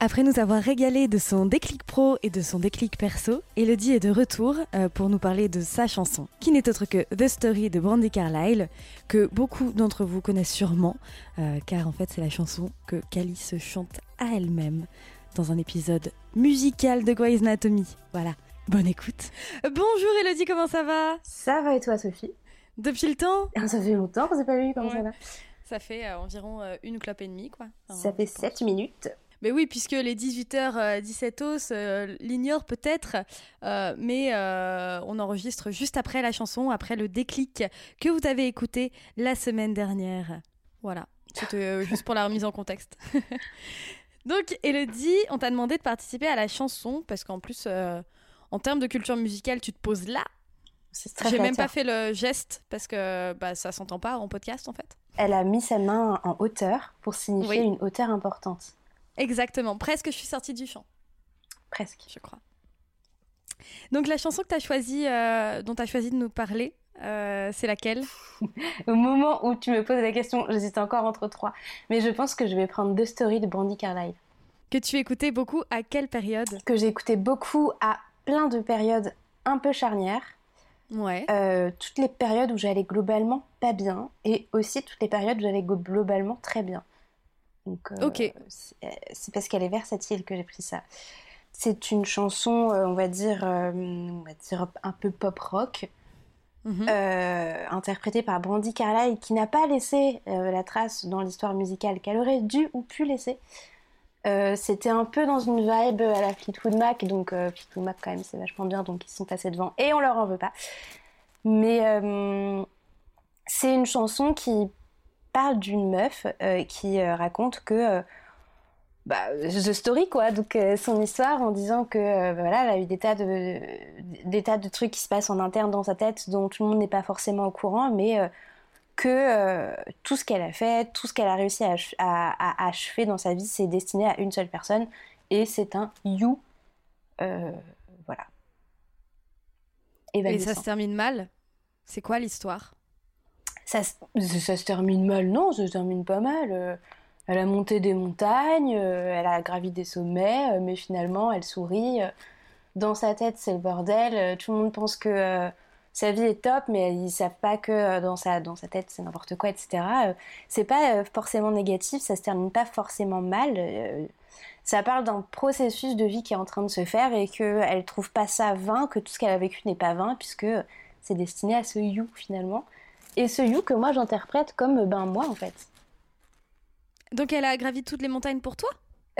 Après nous avoir régalé de son déclic pro et de son déclic perso, Elodie est de retour euh, pour nous parler de sa chanson, qui n'est autre que The Story de Brandy Carlyle, que beaucoup d'entre vous connaissent sûrement, euh, car en fait c'est la chanson que Cali se chante à elle-même dans un épisode musical de Grey's Anatomy. Voilà, bonne écoute. Bonjour Elodie, comment ça va? Ça va et toi Sophie? Depuis le temps? Ça fait longtemps qu'on s'est pas vu, comment Ouais. ça va? Ça fait euh, environ euh, une clope et demie, quoi. Enfin, Ça fait je pense. 7 minutes. Mais oui, puisque les 18h17 os euh, l'ignorent peut-être, euh, mais euh, on enregistre juste après la chanson, après le déclic que vous avez écouté la semaine dernière. Voilà, c'était euh, juste pour la remise en contexte. Donc, Elodie, on t'a demandé de participer à la chanson, parce qu'en plus, euh, en termes de culture musicale, tu te poses là. J'ai même pas fait le geste, parce que bah, ça s'entend pas en podcast, en fait. Elle a mis sa main en hauteur pour signifier Oui. une hauteur importante. Exactement, presque je suis sortie du champ. Presque. je crois. Donc la chanson que tu as choisi, euh, dont tu as choisi de nous parler, euh, c'est laquelle? Au moment où tu me poses la question, j'hésite encore entre trois. Mais je pense que je vais prendre deux stories de Brandy Carlyle. Que tu écoutais beaucoup à quelle période? Que j'ai écouté beaucoup à plein de périodes un peu charnières. Ouais. Euh, toutes les périodes où j'allais globalement pas bien. Et aussi toutes les périodes où j'allais globalement très bien. Donc, euh, Ok. c'est parce qu'elle est versatile que j'ai pris ça. C'est une chanson, euh, on va dire, euh, on va dire un peu pop rock, Mhm. euh, interprétée par Brandy Carlyle, qui n'a pas laissé euh, la trace dans l'histoire musicale qu'elle aurait dû ou pu laisser. Euh, C'était un peu dans une vibe à la Fleetwood Mac, donc euh, Fleetwood Mac quand même c'est vachement bien, donc ils sont passés devant et on leur en veut pas. Mais euh, c'est une chanson qui parle d'une meuf euh, qui euh, raconte que euh, bah, The Story quoi, donc euh, son histoire en disant que euh, voilà, elle a eu des tas de des tas de trucs qui se passent en interne dans sa tête dont tout le monde n'est pas forcément au courant, mais euh, que tout ce qu'elle a fait, tout ce qu'elle a réussi à, ach- à- à achever dans sa vie, c'est destiné à une seule personne et c'est un you. Voilà. Et ça se termine mal? C'est quoi l'histoire? Ça, se- termine mal, non, ça se termine pas mal. Euh, Elle a monté des montagnes, euh, elle a gravi des sommets, euh, mais finalement elle sourit. Dans sa tête, c'est le bordel. Tout le monde pense que sa vie est top, mais ils savent pas que dans sa, dans sa tête c'est n'importe quoi, etc. C'est pas forcément négatif, ça se termine pas forcément mal. Ça parle d'un processus de vie qui est en train de se faire et qu'elle trouve pas ça vain, que tout ce qu'elle a vécu n'est pas vain, puisque c'est destiné à ce you finalement. Et ce you que moi j'interprète comme ben moi en fait. Donc elle a gravi toutes les montagnes pour toi?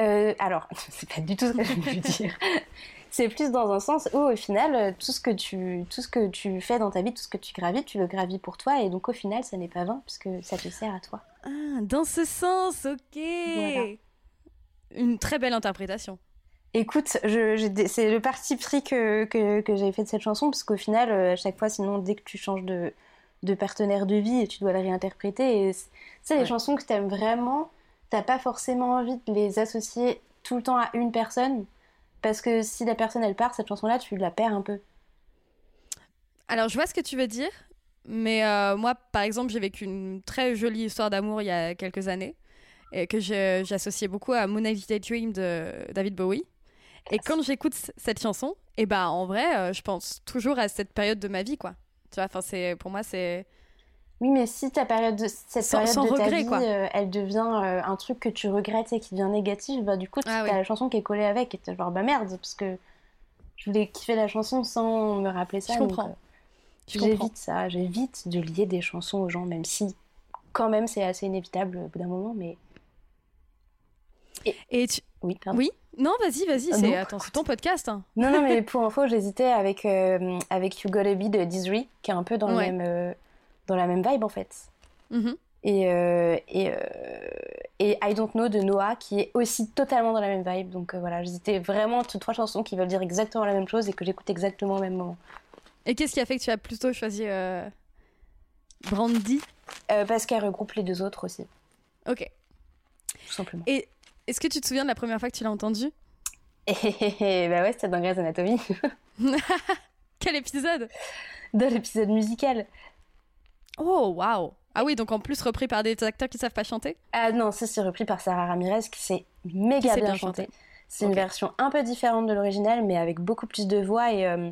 Euh, alors, c'est pas du tout ce que je veux dire. C'est plus dans un sens où au final, euh, tout ce que tu, tout ce que tu fais dans ta vie, tout ce que tu gravis, tu le gravis pour toi et donc au final, ça n'est pas vain puisque ça te sert à toi. Ah, dans ce sens, ok Voilà. Une très belle interprétation. Écoute, je- c'est le parti pris que, que, que j'ai fait de cette chanson parce qu'au final, euh, à chaque fois, sinon, dès que tu changes de, de partenaire de vie, tu dois le réinterpréter. Et c'est c'est les Ouais. chansons que tu aimes vraiment, t'as pas forcément envie de les associer tout le temps à une personne parce que si la personne elle part, cette chanson-là, tu la perds un peu. Alors, je vois ce que tu veux dire, mais euh, moi, par exemple, j'ai vécu une très jolie histoire d'amour il y a quelques années, et que j'associais beaucoup à Moonlight Dream de David Bowie. Et quand j'écoute cette chanson, et ben en vrai, euh, je pense toujours à cette période de ma vie, quoi. Tu vois, enfin, c'est pour moi, c'est Oui, mais si ta période de, cette Sans- période sans de ta regret, vie, quoi. euh, elle devient euh, un truc que tu regrettes et qui devient négatif, bah du coup, Ah t'as ouais. la chanson qui est collée avec et t'es genre, bah merde, parce que je voulais kiffer la chanson sans me rappeler ça. Je donc, comprends. euh. J'évite ça, j'évite de lier des chansons aux gens, même si quand même c'est assez inévitable au bout d'un moment, mais Et tu... oui, pardon. Oui Non, vas-y, vas-y. Ah c'est... Attends, c'est ton podcast. hein. Non, non, mais pour info, j'hésitais avec, euh, avec You Gotta Be de Dizzy, qui est un peu dans, Ouais. le même, euh, dans la même vibe en fait. Mhm. Et, euh, et, euh, et I Don't Know de Noah, qui est aussi totalement dans la même vibe. Donc voilà, j'hésitais vraiment entre trois chansons qui veulent dire exactement la même chose et que j'écoute exactement au même moment. Et qu'est-ce qui a fait que tu as plutôt choisi Brandy? Parce qu'elle regroupe les deux autres aussi, Ok. tout simplement. Et est-ce que tu te souviens de la première fois que tu l'as entendue Et bah ouais, c'était dans Grey's Anatomy, Quel épisode dans l'épisode musical. Oh, waouh Ah oui, donc en plus repris par des acteurs qui savent pas chanter Ah non, ça c'est repris par Sarah Ramirez qui sait méga sait bien, bien chanter. chanter. C'est Ok. une version un peu différente de l'original, mais avec beaucoup plus de voix. Et, euh,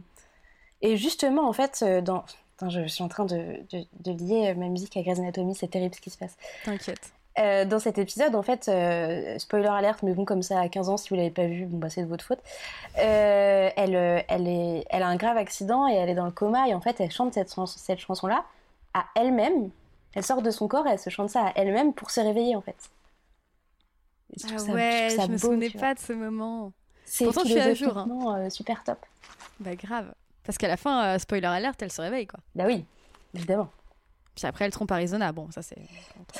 et justement, en fait, euh, dans... Je suis en train de, de- de lier euh, ma musique à Grey's Anatomy, c'est terrible ce qui se passe. T'inquiète. Euh, dans cet épisode, en fait, euh, spoiler alerte, mais bon, comme ça, à 15 ans, si vous l'avez pas vu, bon, bah, c'est de votre faute. Euh, elle, elle, est, elle a un grave accident et elle est dans le coma, et en fait, elle chante cette, chans- cette chanson-là à elle-même. Elle sort de son corps et elle se chante ça à elle-même pour se réveiller, en fait. Je Ah ça- ouais, trouve ça je me souvenais pas de ce moment. C'est Pourtant, je suis à jour, hein. super top. Bah grave. Parce qu'à la fin, spoiler alert, elle se réveille quoi. Bah oui, évidemment. Puis après, elle trompe Arizona. Bon, ça c'est.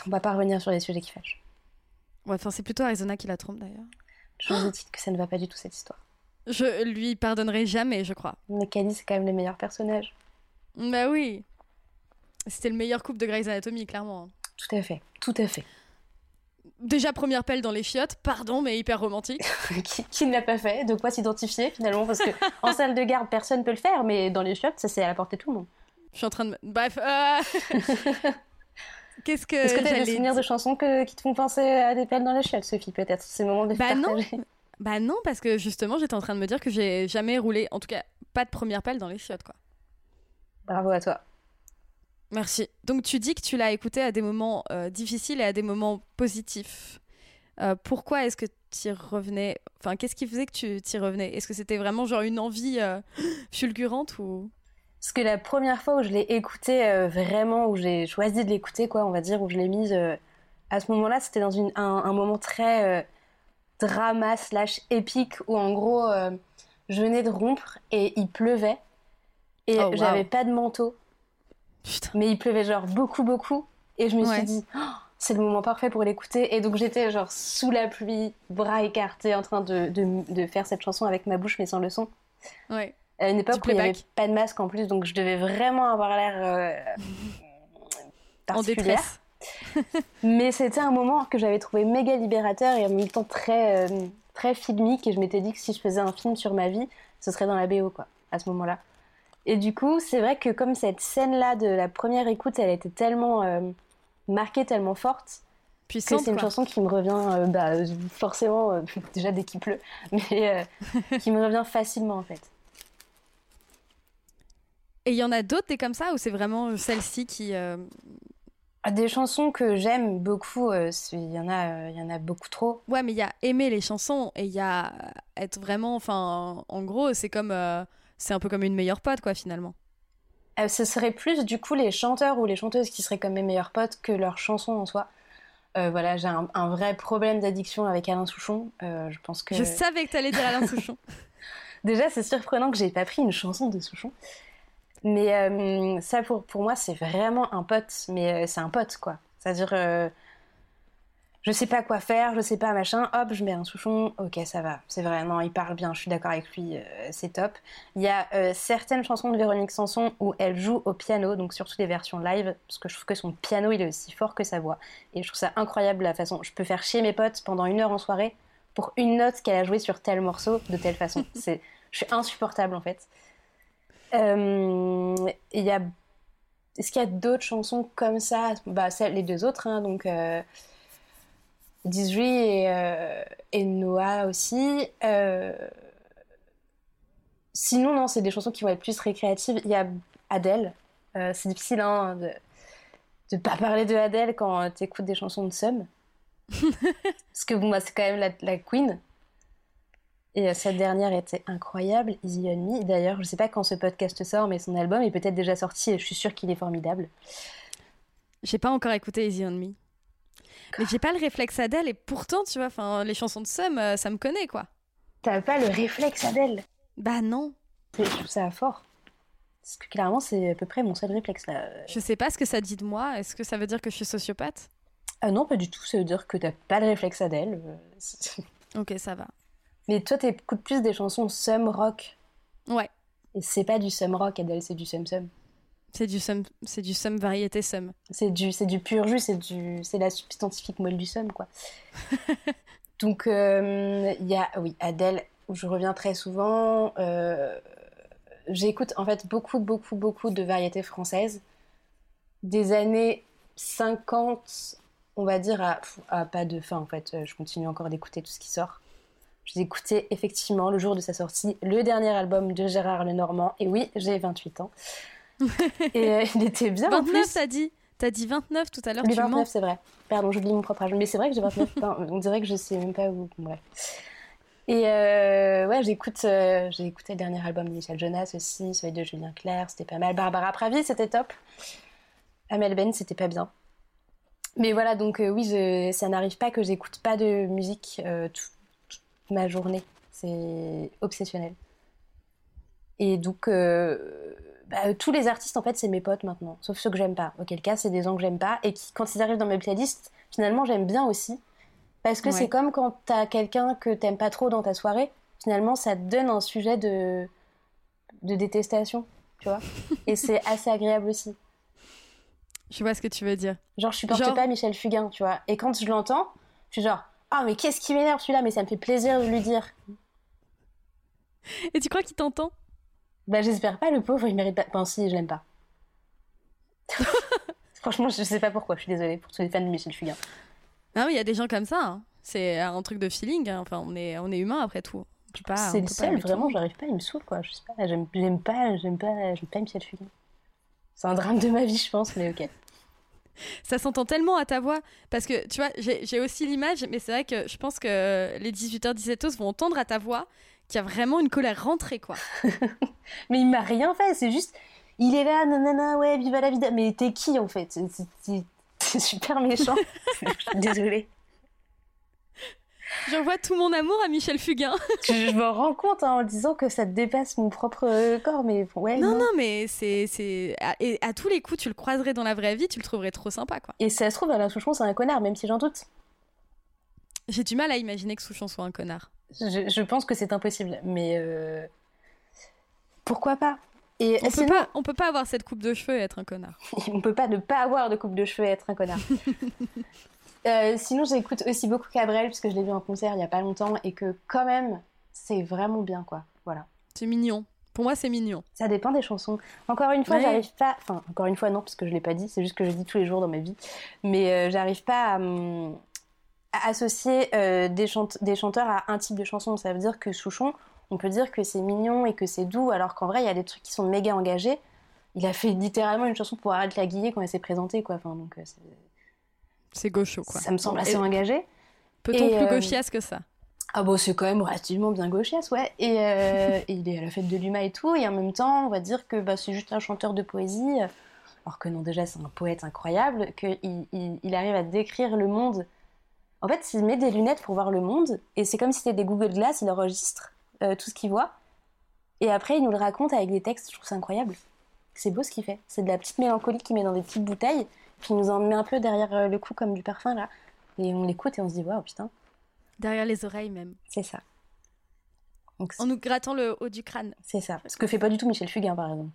On va pas revenir sur les sujets qui fâchent. Ouais, enfin, c'est plutôt Arizona qui la trompe d'ailleurs. Je vous dis que ça ne va pas du tout cette histoire. Je lui pardonnerai jamais, je crois. Mais Cali, c'est quand même les meilleurs personnages. Bah oui. C'était le meilleur couple de Grey's Anatomy, clairement. Tout à fait, tout à fait. Déjà, première pelle dans les chiottes, pardon, mais hyper romantique. qui, qui ne l'a pas fait De quoi s'identifier finalement Parce que en salle de garde, personne peut le faire, mais dans les chiottes, ça c'est à la portée de tout le monde. Je suis en train de. Bref. euh, Qu'est-ce que. Est-ce que tu as des souvenirs de chansons que- qui te font penser à des pelles dans les chiottes, Sophie, peut-être? C'est le moment de Bah non. Bah non, parce que justement, j'étais en train de me dire que j'ai jamais roulé, en tout cas, pas de première pelle dans les chiottes, quoi. Bravo à toi. Merci. Donc tu dis que tu l'as écouté à des moments euh, difficiles et à des moments positifs. Euh, pourquoi est-ce que tu y revenais? Enfin, qu'est-ce qui faisait que tu t'y revenais? Est-ce que c'était vraiment genre une envie euh, fulgurante ou Parce que la première fois où je l'ai écouté euh, vraiment, où j'ai choisi de l'écouter, quoi, on va dire, où je l'ai mise euh, à ce moment-là, c'était dans une, un, un moment très euh, drama slash épique où en gros, euh, je venais de rompre et il pleuvait et Oh, wow. j'avais pas de manteau, Putain. mais il pleuvait genre beaucoup beaucoup et je me Ouais. suis dit oh, c'est le moment parfait pour l'écouter et donc j'étais genre sous la pluie, bras écartés, en train de, de, de faire cette chanson avec ma bouche mais sans le son Ouais. À une époque où il n'y avait pas de masque en plus, donc je devais vraiment avoir l'air euh, En détresse. Mais c'était un moment que j'avais trouvé méga libérateur et en même temps très, euh, très filmique. Et je m'étais dit que si je faisais un film sur ma vie, ce serait dans la BO, quoi, à ce moment-là. Et du coup, c'est vrai que comme cette scène-là de la première écoute, elle était tellement euh, marquée, tellement forte, que Puissante, c'est une quoi. chanson qui me revient euh, bah, forcément, déjà dès qu'il pleut, mais qui me revient facilement en fait. Et il y en a d'autres des comme ça ou c'est vraiment celle-ci qui euh, Des chansons que j'aime beaucoup, euh, il y, en a, euh, y en a beaucoup trop. Ouais, mais il y a aimer les chansons et il y a être vraiment enfin en gros, c'est comme euh, c'est un peu comme une meilleure pote quoi finalement. Euh, ce serait plus du coup les chanteurs ou les chanteuses qui seraient comme mes meilleurs potes que leurs chansons en soi. Euh, voilà, j'ai un, un vrai problème d'addiction avec Alain Souchon. Euh, je pense que Je savais que t'allais dire Alain Souchon. déjà c'est surprenant que j'ai pas pris une chanson de Souchon. Mais euh, ça pour, pour moi c'est vraiment un pote, mais euh, c'est un pote quoi. C'est-à-dire euh, je sais pas quoi faire, je sais pas machin, hop je mets un Souchon, ok ça va, c'est vrai, non il parle bien, je suis d'accord avec lui, c'est top. Il y a certaines chansons de Véronique Sanson où elle joue au piano, donc surtout les versions live, parce que je trouve que son piano il est aussi fort que sa voix. Et je trouve ça incroyable la façon. Je peux faire chier mes potes pendant une heure en soirée pour une note qu'elle a jouée sur tel morceau de telle façon. c'est, je suis insupportable en fait. Euh, Il y a, est-ce qu'il y a d'autres chansons comme ça? Bah celles, les deux autres, hein, donc. Euh, et, euh, et Noah aussi. Euh, Sinon, non, c'est des chansons qui vont être plus récréatives. Il y a Adèle. C'est difficile hein, de, de pas parler de Adèle quand tu écoutes des chansons de Sum. Parce que bon, moi, c'est quand même la, la queen. Et euh, cette dernière était incroyable, Easy on Me. D'ailleurs, je sais pas quand ce podcast sort, mais son album est peut-être déjà sorti et je suis sûre qu'il est formidable. J'ai pas encore écouté Easy on Me. Mais j'ai pas le réflexe Adèle et pourtant, tu vois, enfin, les chansons de Sum, euh, ça me connaît quoi. T'as pas le réflexe Adèle? Bah non. Je trouve ça fort. Parce que clairement, c'est à peu près mon seul réflexe là. Je sais pas ce que ça dit de moi. Est-ce que ça veut dire que je suis sociopathe? Ah non, pas du tout. Ça veut dire que t'as pas le réflexe Adèle. Euh, ok, ça va. Mais toi, t'écoutes plus des chansons sum rock. Ouais. Et c'est pas du sum rock, Adèle, c'est du sum sum. C'est du sum, c'est du sum variété sum. C'est du, c'est du pur jus, c'est du, c'est la substantifique moelle du sum, quoi. Donc, il euh, y a, oui, Adèle, où je reviens très souvent. Euh, j'écoute en fait beaucoup, beaucoup, beaucoup de variétés françaises. Des années 50, on va dire, à, à pas de fin, en fait. Je continue encore d'écouter tout ce qui sort. J'ai écouté effectivement le jour de sa sortie le dernier album de Gérard Lenormand. Et oui, j'ai 28 ans. et euh, il était bien. 29, t'as dit T'as dit 29 tout à l'heure. Oui, 29, c'est vrai. Pardon, j'oublie mon propre âge. Mais c'est vrai que j'ai 29. on dirait que je sais même pas où. Bref. Et euh, ouais, j'écoute, euh, j'ai écouté le dernier album de Michel Jonas aussi, celui de Julien Clerc, c'était pas mal. Barbara Pravi, c'était top. Amel Ben, c'était pas bien. Mais voilà, donc oui, je, ça n'arrive pas que j'écoute pas de musique toute ma journée. C'est obsessionnel. Et donc, bah, tous les artistes, en fait, c'est mes potes maintenant, sauf ceux que j'aime pas. Auquel cas, c'est des gens que j'aime pas et qui, quand ils arrivent dans mes playlists, finalement, j'aime bien aussi. Parce que c'est comme quand t'as quelqu'un que t'aimes pas trop dans ta soirée, finalement, ça te donne un sujet de, de détestation, tu vois. et c'est assez agréable aussi. Je vois ce que tu veux dire. Genre, je supporte pas Michel Fugain, tu vois. Et quand je l'entends, je suis genre, ah, oh, mais qu'est-ce qui m'énerve celui-là, mais ça me fait plaisir de lui dire. Et tu crois qu'il t'entend? Bah, j'espère pas, le pauvre, il mérite pas. Enfin, si, je l'aime pas. Franchement, je sais pas pourquoi, je suis désolée pour tous les fans de Michel Fugain. Non, mais il y a des gens comme ça. Hein. C'est un truc de feeling. Hein. Enfin, on est, on est humain après tout. C'est le seul, vraiment, j'arrive pas, il me saoule, quoi. Je sais pas, j'aime pas, j'aime pas, j'aime pas Michel Fugain. C'est un drame de ma vie, je pense, mais ok. Ça s'entend tellement à ta voix. Parce que, tu vois, j'ai aussi l'image, mais c'est vrai que je pense que les 18h17 vont entendre à ta voix qu'il y a vraiment une colère rentrée, quoi. mais il m'a rien fait, c'est juste, il est là, nanana, ouais, viva la vida. Mais t'es qui, en fait? C'est super méchant. Désolée. J'envoie tout mon amour à Michel Fugain. je me rends compte hein, en disant que ça dépasse mon propre euh, corps, mais ouais. Non, non, mais c'est. Et à tous les coups, tu le croiserais dans la vraie vie, tu le trouverais trop sympa, quoi. Et ça se trouve, Alain Souchon, c'est un connard, même si j'en doute. J'ai du mal à imaginer que Souchon soit un connard. Je, pense que c'est impossible, mais euh, pourquoi pas? Et on, peut pas, on peut pas avoir cette coupe de cheveux et être un connard. on peut pas ne pas avoir de coupe de cheveux et être un connard. euh, sinon, j'écoute aussi beaucoup Cabrel parce que je l'ai vu en concert il y a pas longtemps et que quand même, c'est vraiment bien quoi. Voilà. C'est mignon. Pour moi, c'est mignon. Ça dépend des chansons. Encore une fois, j'arrive pas. Enfin, encore une fois, non, parce que je l'ai pas dit. C'est juste que je dis tous les jours dans ma vie. Mais euh, j'arrive pas à associer euh, des, des, chanteurs à un type de chanson. Ça veut dire que Souchon, on peut dire que c'est mignon et que c'est doux, alors qu'en vrai, il y a des trucs qui sont méga engagés. Il a fait littéralement une chanson pour Arrête la Guillet quand elle s'est présentée, quoi. Enfin, donc, euh, c'est gaucho, quoi. Ça me semble assez engagé. Peut-on plus euh, gauchias que ça? Ah bon, c'est quand même relativement bien gauchias, ouais. Et, il est à la fête de l'UMA et tout, et en même temps, on va dire que bah, c'est juste un chanteur de poésie, alors que non, déjà, c'est un poète incroyable, qu'il il, arrive à décrire le monde en fait, il met des lunettes pour voir le monde, et c'est comme si c'était des Google Glass, il enregistre euh, tout ce qu'il voit, et après il nous le raconte avec des textes, je trouve ça incroyable. C'est beau ce qu'il fait. C'est de la petite mélancolie qu'il met dans des petites bouteilles, il nous en met un peu derrière euh, le cou comme du parfum là, et on l'écoute et on se dit waouh putain. Derrière les oreilles même. C'est ça. en nous grattant le haut du crâne. C'est ça. Ce que fait pas du tout Michel Fugain par exemple.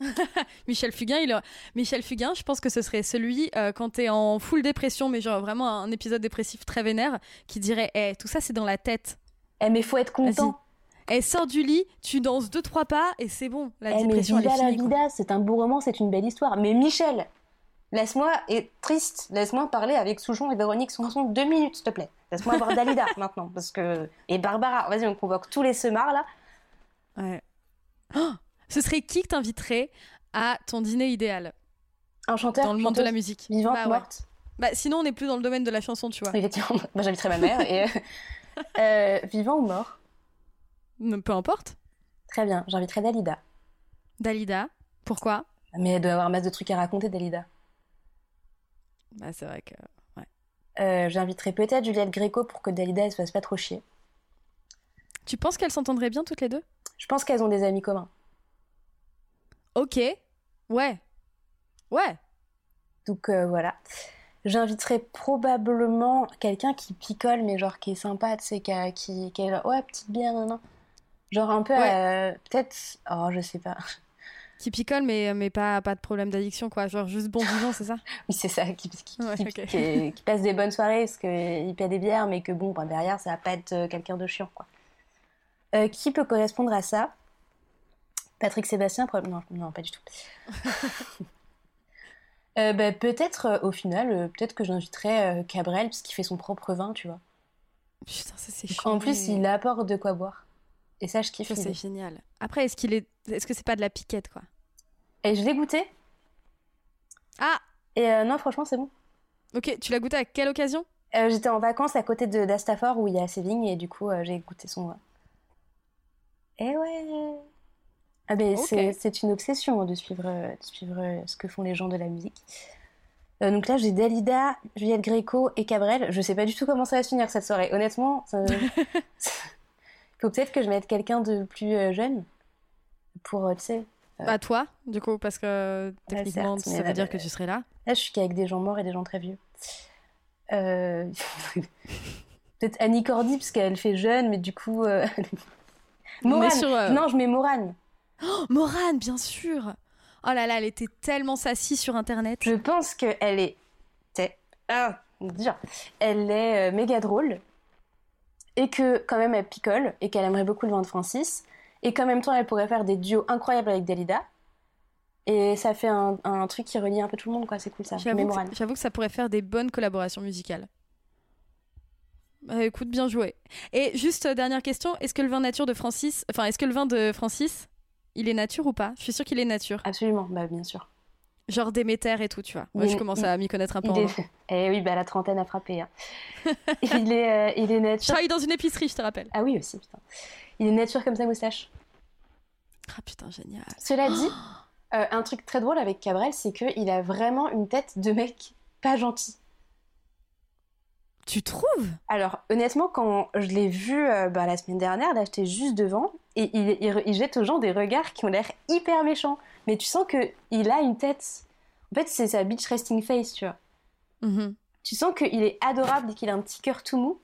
Michel Fugain, il Michel Fugain, je pense que ce serait celui euh, quand t'es en full dépression, mais genre vraiment un épisode dépressif très vénère, qui dirait Eh, tout ça c'est dans la tête. Eh, mais faut être content. Elle eh, sort du lit, tu danses deux trois pas et c'est bon. La eh, dépression mais la vida, c'est un beau roman, c'est une belle histoire. Mais Michel, laisse-moi être triste, laisse-moi parler avec Souchon et Véronique Sanson deux minutes, s'il te plaît. Laisse-moi voir Dalida maintenant, parce que et Barbara. Vas-y, on convoque tous les semards là. Ouais. Oh ce serait qui que t'inviterais à ton dîner idéal? Un chanteur dans le monde de la musique. Vivante, Bah ouais. morte Bah, sinon, on n'est plus dans le domaine de la chanson, tu vois. Effectivement, moi j'inviterai ma mère. Et, euh, vivant ou mort Peu importe. Très bien, j'inviterai Dalida. Dalida. Pourquoi? Mais elle doit avoir masse de trucs à raconter, Dalida. Bah, c'est vrai que. Euh, j'inviterai peut-être Juliette Gréco pour que Dalida elle se fasse pas trop chier. Tu penses qu'elles s'entendraient bien toutes les deux? Je pense qu'elles ont des amis communs. Ok. Ouais. Ouais. Donc euh, voilà. J'inviterai probablement quelqu'un qui picole, mais genre qui est sympa, tu sais, qui, a- qui, qui est genre, ouais, petite bière, non, non. Genre un peu, euh, peut-être, oh, je sais pas. Qui picole, mais, mais pas, pas de problème d'addiction, quoi. Genre juste bon vivant, c'est ça Oui, c'est ça, qui, qui, Ouais, qui- ok. qui- qui passe des bonnes soirées parce qu'il paie des bières, mais que bon, ben, derrière, ça va pas être euh, quelqu'un de chiant, quoi. Euh, qui peut correspondre à ça? Patrick Sébastien non, non, pas du tout. Euh, bah, peut-être, euh, au final, peut-être que j'inviterais Cabrel, parce qu'il fait son propre vin, tu vois. Putain, ça c'est chiant. En plus, il apporte de quoi boire. Et ça, je kiffe. C'est génial. Après, est-ce qu'il est. Est-ce que c'est pas de la piquette, quoi? Et je l'ai goûté. Ah Et euh, non, franchement, c'est bon. Ok, tu l'as goûté à quelle occasion? Euh, J'étais en vacances à côté de d'Astafor où il y a ses vignes et du coup euh, j'ai goûté son vin. Et ouais. Ah ben Ok. c'est une obsession hein, de suivre de suivre ce que font les gens de la musique. Euh, donc là j'ai Dalida, Juliette Gréco et Cabrel. Je sais pas du tout comment ça va se finir cette soirée. Honnêtement, ça... faut peut-être que je mette quelqu'un de plus euh, jeune pour euh, tu sais. Bah, toi, du coup, parce que Ouais, techniquement, certes, ça veut là, dire bah, que tu serais là. Là, je suis qu'avec des gens morts et des gens très vieux. Euh, Peut-être Annie Cordy, parce qu'elle fait jeune, mais du coup. euh, Morane sur, euh, Non, je mets Morane. Oh, Morane, bien sûr Oh là là, elle était tellement sassy sur Internet. Je pense qu'elle est. Ah, dur. Elle est euh, méga drôle. Et que, quand même, elle picole. Et qu'elle aimerait beaucoup le vin de Francis. Et qu'en même temps, elle pourrait faire des duos incroyables avec Dalida. Et ça fait un, un truc qui relie un peu tout le monde, quoi. C'est cool ça. J'avoue que, que ça pourrait faire des bonnes collaborations musicales. Bah, écoute, bien joué. Et juste euh, dernière question, est-ce que le vin nature de Francis, enfin, est-ce que le vin de Francis, il est nature ou pas? Je suis sûre qu'il est nature. Absolument, bah bien sûr. Genre Déméter et tout, tu vois. Moi, Il- je commence à m'y connaître un peu vin. Eh oui, bah la trentaine a frappé. hein. il, est, euh, il est Je nature. travaille dans une épicerie, je te rappelle. Ah oui, aussi, putain. Il est nature comme sa moustache. Ah putain, génial. Cela dit, euh, un truc très drôle avec Cabrel, c'est qu'il a vraiment une tête de mec pas gentil. Tu trouves? Alors, honnêtement, quand je l'ai vu euh, bah, la semaine dernière, là, j'étais juste devant, et il, il- il jette aux gens des regards qui ont l'air hyper méchants. Mais tu sens qu'il a une tête. En fait, c'est sa bitch resting face, tu vois. Mhm. Tu sens qu'il est adorable et qu'il a un petit cœur tout mou,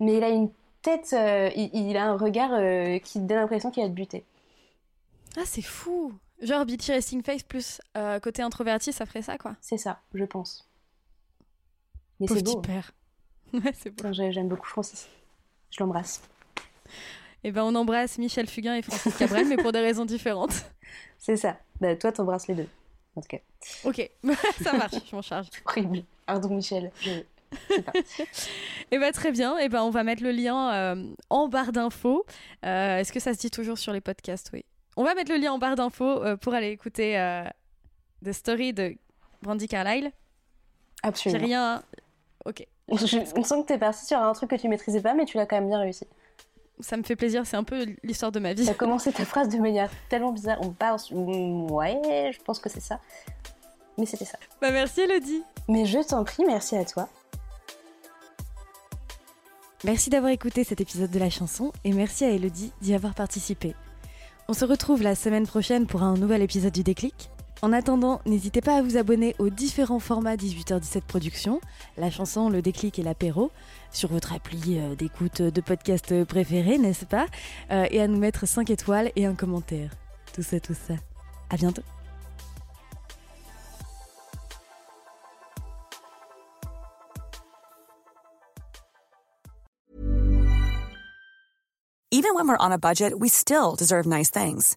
mais il a une tête, euh, il, il a un regard euh, qui donne l'impression qu'il va te buter. Ah, c'est fou. Genre Bitchy Resting Face plus euh, côté introverti, ça ferait ça, quoi. C'est ça, je pense. Mais c'est beau. petit père. Ouais, c'est beau. hein. J'ai- J'aime beaucoup Francis. Je l'embrasse. Et ben, on embrasse Michel Fugain et Francis Cabrel, mais pour des raisons différentes. C'est ça. Bah, toi, t'embrasses les deux. En tout cas, Ok, ça marche, je m'en charge. horrible. Pardon, Michel. Je... je sais pas. Et ben très bien, et ben on va mettre le lien euh, en barre d'infos. Euh, Est-ce que ça se dit toujours sur les podcasts? Oui. On va mettre le lien en barre d'infos euh, pour aller écouter The Story de Brandy Carlyle. J'ai Absolument. rien. Ok, Je, on sent que t'es parti sur un truc que tu maîtrisais pas, mais tu l'as quand même bien réussi. Ça me fait plaisir, c'est un peu l'histoire de ma vie. T'as commencé ta phrase de manière tellement bizarre. On parle. Mm, Ouais, je pense que c'est ça. Mais c'était ça. Bah merci Elodie. Mais je t'en prie, merci à toi. Merci d'avoir écouté cet épisode de la chanson et merci à Elodie d'y avoir participé. On se retrouve la semaine prochaine pour un nouvel épisode du déclic. En attendant, n'hésitez pas à vous abonner aux différents formats 18h17 Productions, la chanson, le déclic et l'apéro, sur votre appli euh, d'écoute de podcast préféré, n'est-ce pas Euh, Et à nous mettre 5 étoiles et un commentaire. Tout ça, tout ça. À bientôt. Even when we're on a budget, we still deserve nice things.